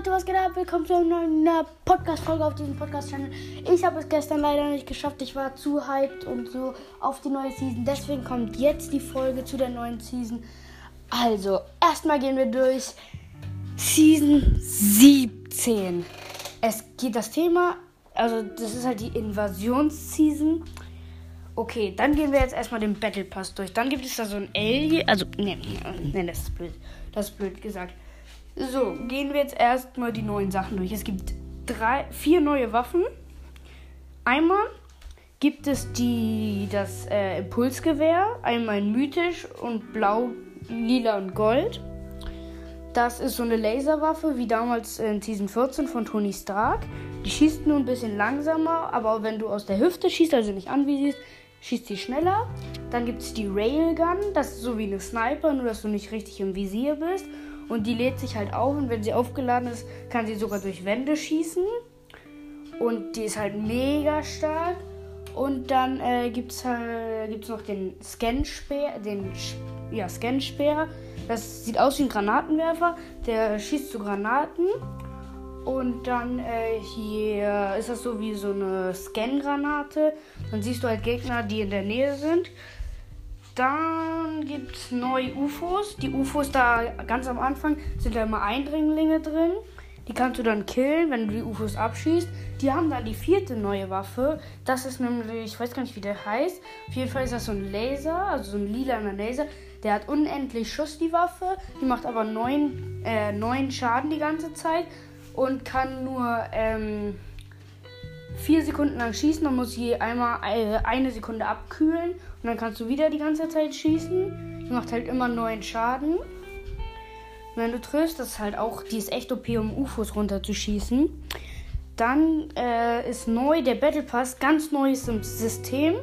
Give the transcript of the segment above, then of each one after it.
Leute, was geht ab? Willkommen zu einer neuen Podcast-Folge auf diesem Podcast-Channel. Ich habe es gestern leider nicht geschafft. Ich war zu hyped und so auf die neue Season. Deswegen kommt jetzt die Folge zu der neuen Season. Also, erstmal gehen wir durch Season 17. Es geht das Thema, also das ist halt die Invasionsseason. Okay, dann gehen wir jetzt erstmal den Battle Pass durch. Dann gibt es da so ein Alien, also, ne, ne, das ist blöd. Das ist blöd gesagt. So, gehen wir jetzt erstmal die neuen Sachen durch. Es gibt drei, vier neue Waffen. Einmal gibt es die, das äh, Impulsgewehr, einmal mythisch und blau, lila und gold. Das ist so eine Laserwaffe wie damals in Season 14 von Tony Stark. Die schießt nur ein bisschen langsamer, aber wenn du aus der Hüfte schießt, also nicht anvisierst, schießt sie schneller. Dann gibt es die Railgun, das ist so wie eine Sniper, nur dass du nicht richtig im Visier bist. Und die lädt sich halt auf und wenn sie aufgeladen ist, kann sie sogar durch Wände schießen. Und die ist halt mega stark. Und dann äh, gibt es halt, gibt's noch den Scanspeer, den ja, Scanspeer. Das sieht aus wie ein Granatenwerfer. Der schießt zu Granaten. Und dann äh, hier ist das so wie so eine Scan-Granate. Dann siehst du halt Gegner, die in der Nähe sind. Dann gibt es neue UFOs. Die UFOs da ganz am Anfang sind da immer Eindringlinge drin. Die kannst du dann killen, wenn du die UFOs abschießt. Die haben dann die vierte neue Waffe. Das ist nämlich, ich weiß gar nicht, wie der heißt. Auf jeden Fall ist das so ein Laser, also so ein lilaner Laser. Der hat unendlich Schuss, die Waffe. Die macht aber neun, äh, neun Schaden die ganze Zeit. Und kann nur ähm, vier Sekunden lang schießen. Dann muss sie einmal äh, eine Sekunde abkühlen. Und dann kannst du wieder die ganze Zeit schießen. Die macht halt immer neuen Schaden. wenn du triffst, das ist halt auch, die ist echt OP, um UFOs runterzuschießen. Dann äh, ist neu der Battle Pass, ganz neues System.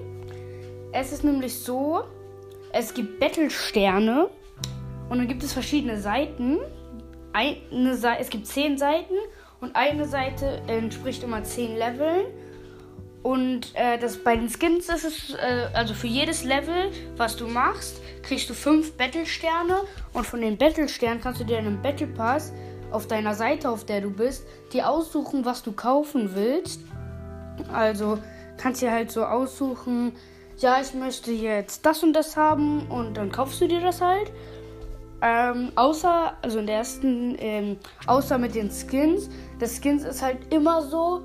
Es ist nämlich so, es gibt Battle-Sterne und dann gibt es verschiedene Seiten. Eine Seite, es gibt zehn Seiten und eine Seite entspricht immer zehn Leveln. Und äh, das, bei den Skins ist es, äh, also für jedes Level, was du machst, kriegst du fünf Battle-Sterne. Und von den Battle-Sternen kannst du dir einen Battle Pass auf deiner Seite, auf der du bist, dir aussuchen, was du kaufen willst. Also kannst du halt so aussuchen, ja, ich möchte jetzt das und das haben und dann kaufst du dir das halt. Ähm, außer, also in der ersten, ähm, außer mit den Skins. Das Skins ist halt immer so,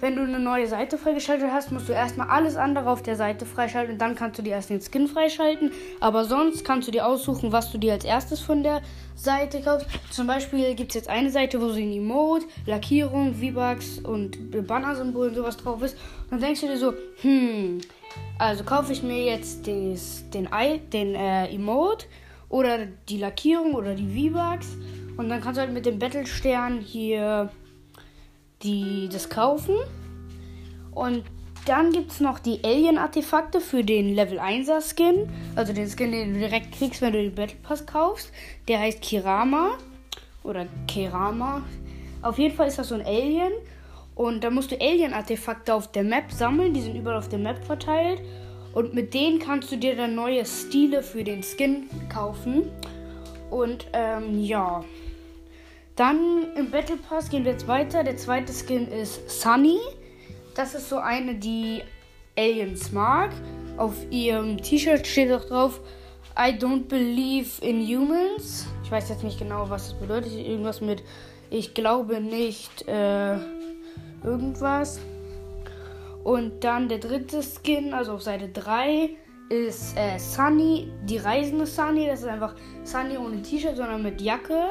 wenn du eine neue Seite freigeschaltet hast, musst du erstmal alles andere auf der Seite freischalten und dann kannst du dir erst den Skin freischalten. Aber sonst kannst du dir aussuchen, was du dir als erstes von der Seite kaufst. Zum Beispiel gibt es jetzt eine Seite, wo so ein Emote, Lackierung, V-Bucks und Banner-Symbol und sowas drauf ist. Und dann denkst du dir so, hm, also kaufe ich mir jetzt des, den, den äh, Emote oder die Lackierung oder die V-Bucks. Und dann kannst du halt mit dem Battle-Stern hier die das kaufen. Und dann gibt es noch die Alien-Artefakte für den Level 1er Skin. Also den Skin, den du direkt kriegst, wenn du den Battle Pass kaufst. Der heißt Kirama. Oder Kerama. Auf jeden Fall ist das so ein Alien. Und da musst du Alien-Artefakte auf der Map sammeln. Die sind überall auf der Map verteilt. Und mit denen kannst du dir dann neue Stile für den Skin kaufen. Und ähm, ja. Dann im Battle Pass gehen wir jetzt weiter. Der zweite Skin ist Sunny. Das ist so eine, die Aliens mag. Auf ihrem T-Shirt steht auch drauf, I don't believe in humans. Ich weiß jetzt nicht genau, was das bedeutet. Irgendwas mit, ich glaube nicht, äh, irgendwas. Und dann der dritte Skin, also auf Seite 3, ist äh, Sunny, die reisende Sunny. Das ist einfach Sunny ohne T-Shirt, sondern mit Jacke.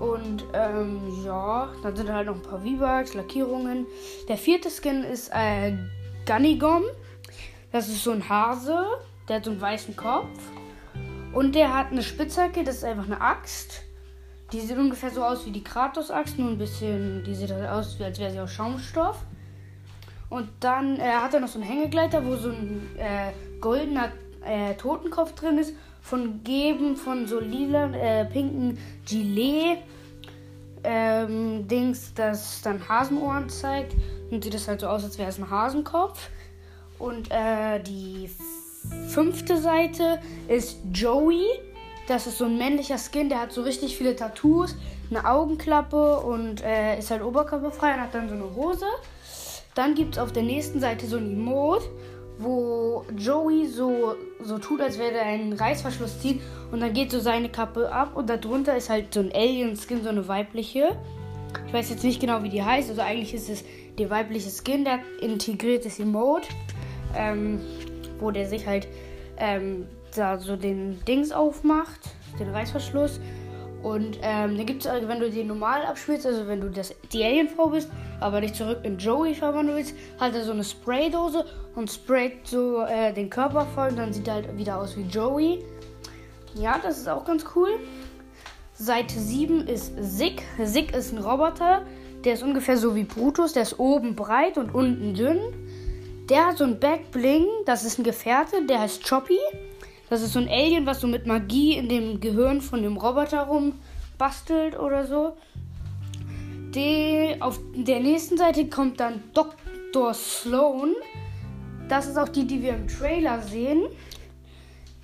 Und ähm, ja, dann sind halt noch ein paar V-Bucks, Lackierungen. Der vierte Skin ist äh, Gunnigom. Das ist so ein Hase. Der hat so einen weißen Kopf. Und der hat eine Spitzhacke, das ist einfach eine Axt. Die sieht ungefähr so aus wie die Kratos-Axt, nur ein bisschen, die sieht halt aus, als wäre sie aus Schaumstoff. Und dann äh, hat er noch so einen Hängegleiter, wo so ein äh, goldener äh, Totenkopf drin ist von Geben von so lila, äh, pinken Gilet. Ähm, Dings, das dann Hasenohren zeigt. Und sieht das halt so aus, als wäre es ein Hasenkopf. Und äh, die fünfte Seite ist Joey. Das ist so ein männlicher Skin, der hat so richtig viele Tattoos. eine Augenklappe und äh, ist halt oberkörperfrei und hat dann so eine Hose. Dann gibt es auf der nächsten Seite so ein Emote, wo Joey so, so tut, als wäre er einen Reißverschluss zieht und dann geht so seine Kappe ab und darunter ist halt so ein Alien-Skin, so eine weibliche. Ich weiß jetzt nicht genau, wie die heißt. Also eigentlich ist es der weibliche Skin, der integriertes Emote, ähm, wo der sich halt ähm, da so den Dings aufmacht, den Reißverschluss. Und ähm, dann gibt es, also, wenn du den normal abspielst, also wenn du das, die Alienfrau bist, aber dich zurück in Joey verwandeln willst, hat er so eine Spraydose und sprayt so äh, den Körper voll und dann sieht er halt wieder aus wie Joey. Ja, das ist auch ganz cool. Seite 7 ist Sig. Sig ist ein Roboter, der ist ungefähr so wie Brutus, der ist oben breit und unten dünn. Der hat so ein Backbling, das ist ein Gefährte, der heißt Choppy. Das ist so ein Alien, was so mit Magie in dem Gehirn von dem Roboter rumbastelt oder so. Die, auf der nächsten Seite kommt dann Dr. Sloan. Das ist auch die, die wir im Trailer sehen.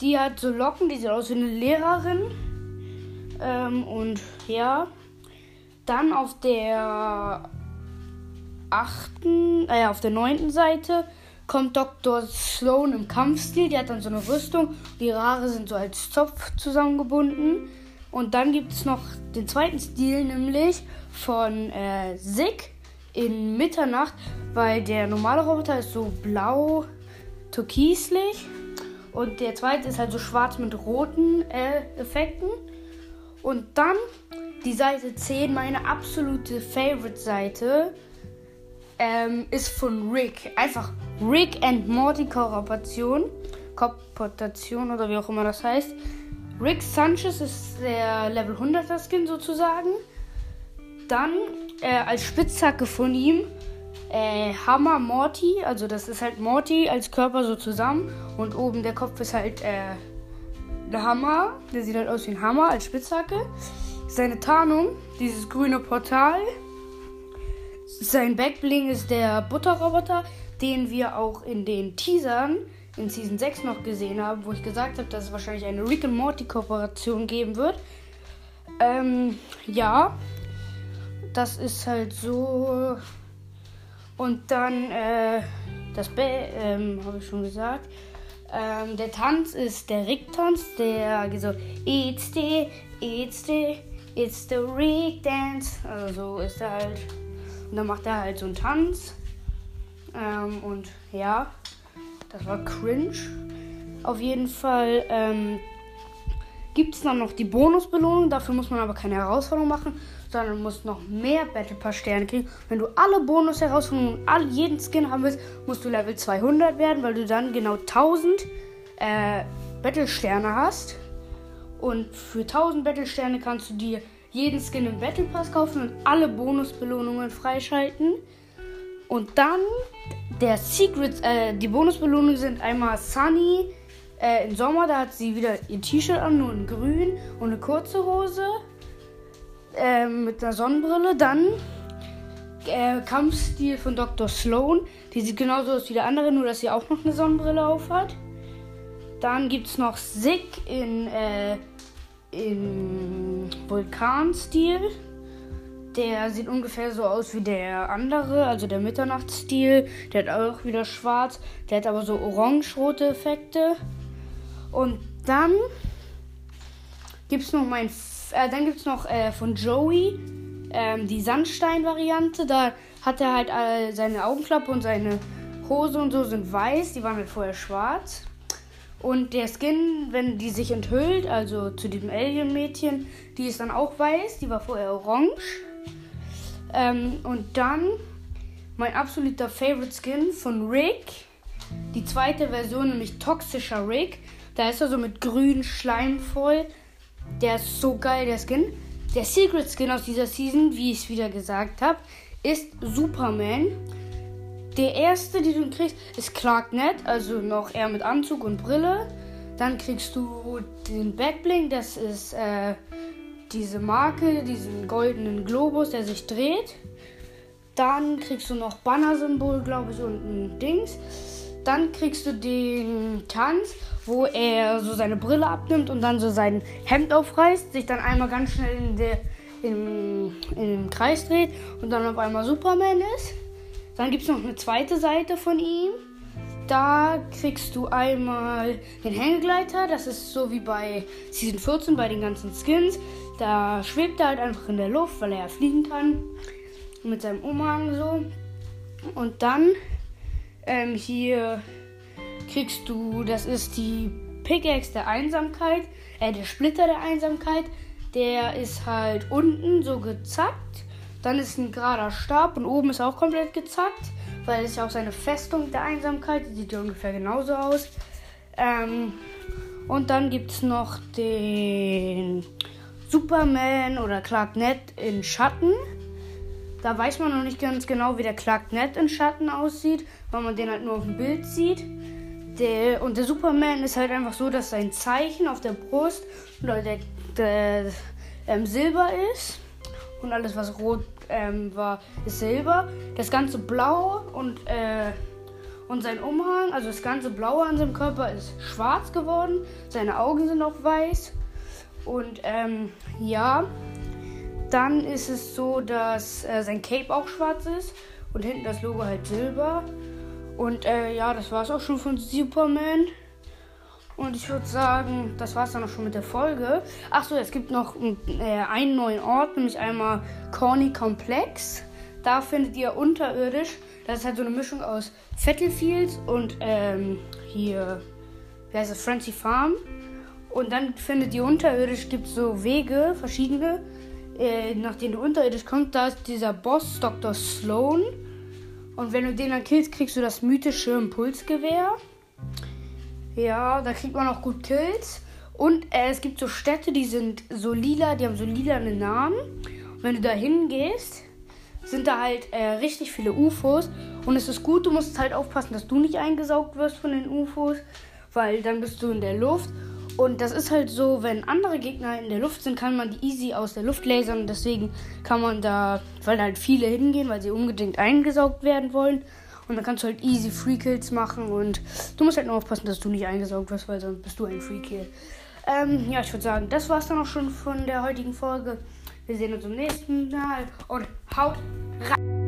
Die hat so Locken, die sieht aus wie eine Lehrerin. Ähm, und ja, dann auf der achten, äh, auf der neunten Seite kommt Dr. Sloan im Kampfstil. Die hat dann so eine Rüstung. Die Haare sind so als Zopf zusammengebunden. Und dann gibt es noch den zweiten Stil, nämlich von äh, Sig in Mitternacht, weil der normale Roboter ist so blau, türkislich. Und der zweite ist halt so schwarz mit roten äh, Effekten. Und dann die Seite 10, meine absolute Favorite-Seite, ähm, ist von Rick. Einfach Rick and Morty Kooperation. Kooperation oder wie auch immer das heißt. Rick Sanchez ist der Level 100er Skin sozusagen. Dann äh, als Spitzhacke von ihm äh, Hammer Morty. Also das ist halt Morty als Körper so zusammen. Und oben der Kopf ist halt äh, der Hammer. Der sieht halt aus wie ein Hammer als Spitzhacke. Seine Tarnung, dieses grüne Portal. Sein Backbling ist der Butterroboter, den wir auch in den Teasern in Season 6 noch gesehen haben, wo ich gesagt habe, dass es wahrscheinlich eine Rick and Morty Kooperation geben wird. Ähm, ja, das ist halt so. Und dann, äh, das B, ähm, habe ich schon gesagt. Ähm, der Tanz ist der Rick-Tanz, der so, it's the, it's the, it's the Rick Dance. Also so ist er halt. Und dann macht er halt so einen Tanz. Ähm, und ja, das war cringe. Auf jeden Fall ähm, gibt es dann noch die Bonusbelohnung. Dafür muss man aber keine Herausforderung machen, sondern muss noch mehr Battle Pass Sterne kriegen. Wenn du alle Bonus-Herausforderungen und all, jeden Skin haben willst, musst du Level 200 werden, weil du dann genau 1000 äh, Battle Sterne hast. Und für 1000 Battle Sterne kannst du dir jeden Skin im Battle Pass kaufen und alle Bonusbelohnungen freischalten. Und dann der Secret, äh, die Bonusbelohnungen sind einmal Sunny äh, im Sommer, da hat sie wieder ihr T-Shirt an, nur in grün und eine kurze Hose äh, mit einer Sonnenbrille. Dann äh, Kampfstil von Dr. Sloan, die sieht genauso aus wie der andere, nur dass sie auch noch eine Sonnenbrille auf hat. Dann gibt es noch Sig in, in Vulkanstil. Der sieht ungefähr so aus wie der andere, also der Mitternachtsstil. Der hat auch wieder schwarz. Der hat aber so orange-rote Effekte. Und dann gibt es noch mein. Äh, dann gibt es noch äh, von Joey ähm, die Sandstein-Variante. Da hat er halt äh, seine Augenklappe und seine Hose und so sind weiß. Die waren halt vorher schwarz. Und der Skin, wenn die sich enthüllt, also zu diesem Alien-Mädchen, die ist dann auch weiß. Die war vorher orange. Ähm, und dann mein absoluter Favorite Skin von Rick. Die zweite Version, nämlich Toxischer Rick. Da ist er so mit grün Schleim voll. Der ist so geil, der Skin. Der Secret Skin aus dieser Season, wie ich es wieder gesagt habe, ist Superman. Der erste, den du kriegst, ist Clark Knight, also noch eher mit Anzug und Brille. Dann kriegst du den Backbling, das ist äh, diese Marke, diesen goldenen Globus, der sich dreht. Dann kriegst du noch Banner-Symbol, glaube ich, und ein Dings. Dann kriegst du den Tanz, wo er so seine Brille abnimmt und dann so sein Hemd aufreißt, sich dann einmal ganz schnell in der, im, im Kreis dreht und dann auf einmal Superman ist. Dann gibt es noch eine zweite Seite von ihm. Da kriegst du einmal den Hängegleiter. Das ist so wie bei Season 14 bei den ganzen Skins. Da schwebt er halt einfach in der Luft, weil er ja fliegen kann. Mit seinem Umhang so. Und dann ähm, hier kriegst du, das ist die Pickaxe der Einsamkeit, äh, der Splitter der Einsamkeit. Der ist halt unten so gezackt. Dann ist ein gerader Stab und oben ist auch komplett gezackt, weil es ja auch seine Festung der Einsamkeit. Die sieht ja ungefähr genauso aus. Ähm, und dann gibt es noch den Superman oder Clark Kent in Schatten. Da weiß man noch nicht ganz genau, wie der Clark Kent in Schatten aussieht, weil man den halt nur auf dem Bild sieht. Der, und der Superman ist halt einfach so, dass sein Zeichen auf der Brust oder der, der ähm, Silber ist. Und alles, was rot ähm, war, ist Silber. Das ganze Blau und, äh, und sein Umhang, also das ganze Blaue an seinem Körper ist schwarz geworden. Seine Augen sind auch weiß. Und ähm, ja, dann ist es so, dass äh, sein Cape auch schwarz ist und hinten das Logo halt silber. Und äh, ja, das war es auch schon von Superman. Und ich würde sagen, das war es dann auch schon mit der Folge. Achso, es gibt noch äh, einen neuen Ort, nämlich einmal Corny Complex. Da findet ihr unterirdisch, das ist halt so eine Mischung aus Battlefields und ähm, hier, wie heißt das, Frenzy Farm. Und dann findet ihr unterirdisch, gibt so Wege, verschiedene, äh, nach denen du unterirdisch kommst. Da ist dieser Boss, Dr. Sloan. Und wenn du den dann killst, kriegst du das mythische Impulsgewehr. Ja, da kriegt man auch gut Kills. Und äh, es gibt so Städte, die sind so lila, die haben so lilane Namen. Und wenn du da hingehst, sind da halt äh, richtig viele UFOs. Und es ist gut, du musst halt aufpassen, dass du nicht eingesaugt wirst von den UFOs, weil dann bist du in der Luft. Und das ist halt so, wenn andere Gegner in der Luft sind, kann man die easy aus der Luft lasern. Deswegen kann man da, weil halt viele hingehen, weil sie unbedingt eingesaugt werden wollen. Und dann kannst du halt easy Free Kills machen. Und du musst halt nur aufpassen, dass du nicht eingesaugt wirst, weil sonst bist du ein Free Kill. Ähm, ja, ich würde sagen, das war es dann auch schon von der heutigen Folge. Wir sehen uns im nächsten Mal und haut rein!